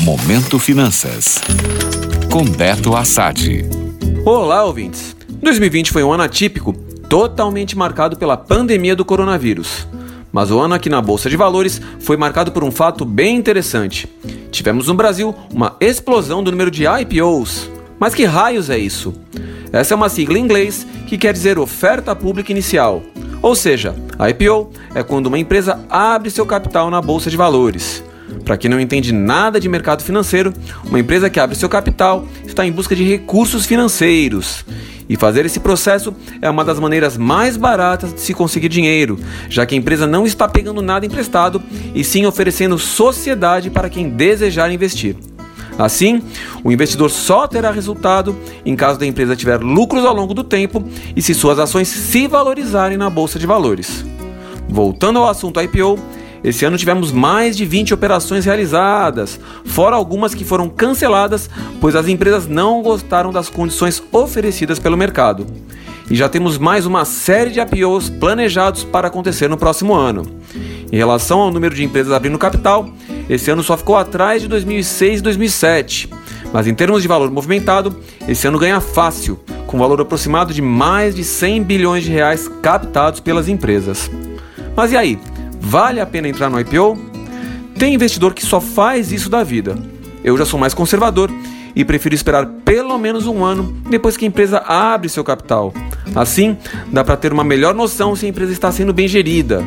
Momento Finanças. Com Beto Assad. Olá, ouvintes. 2020 foi um ano atípico, totalmente marcado pela pandemia do coronavírus. Mas o ano aqui na Bolsa de Valores foi marcado por um fato bem interessante. Tivemos no Brasil uma explosão do número de IPOs. Mas que raios é isso? Essa é uma sigla em inglês que quer dizer oferta pública inicial. Ou seja, IPO é quando uma empresa abre seu capital na bolsa de valores. Para quem não entende nada de mercado financeiro, uma empresa que abre seu capital está em busca de recursos financeiros. E fazer esse processo é uma das maneiras mais baratas de se conseguir dinheiro, já que a empresa não está pegando nada emprestado e sim oferecendo sociedade para quem desejar investir. Assim, o investidor só terá resultado em caso da empresa tiver lucros ao longo do tempo e se suas ações se valorizarem na bolsa de valores. Voltando ao assunto IPO, esse ano tivemos mais de 20 operações realizadas, fora algumas que foram canceladas, pois as empresas não gostaram das condições oferecidas pelo mercado. E já temos mais uma série de IPOs planejados para acontecer no próximo ano. Em relação ao número de empresas abrindo capital, esse ano só ficou atrás de 2006 e 2007. Mas em termos de valor movimentado, esse ano ganha fácil, com valor aproximado de mais de 100 bilhões de reais captados pelas empresas. Mas e aí? Vale a pena entrar no IPO? Tem investidor que só faz isso da vida. Eu já sou mais conservador e prefiro esperar pelo menos um ano depois que a empresa abre seu capital. Assim, dá para ter uma melhor noção se a empresa está sendo bem gerida.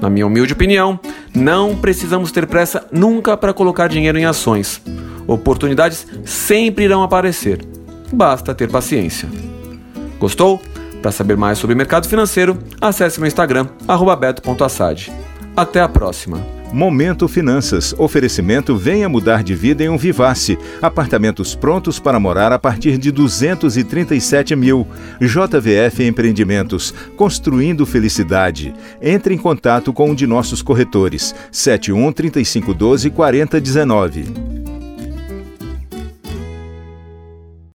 Na minha humilde opinião, não precisamos ter pressa nunca para colocar dinheiro em ações. Oportunidades sempre irão aparecer. Basta ter paciência. Gostou? Para saber mais sobre mercado financeiro, acesse meu Instagram, beto.assad. Até a próxima. Momento Finanças. Oferecimento venha mudar de vida em um Vivace. Apartamentos prontos para morar a partir de 237 mil. JVF Empreendimentos. Construindo felicidade. Entre em contato com um de nossos corretores. 71 3512 4019.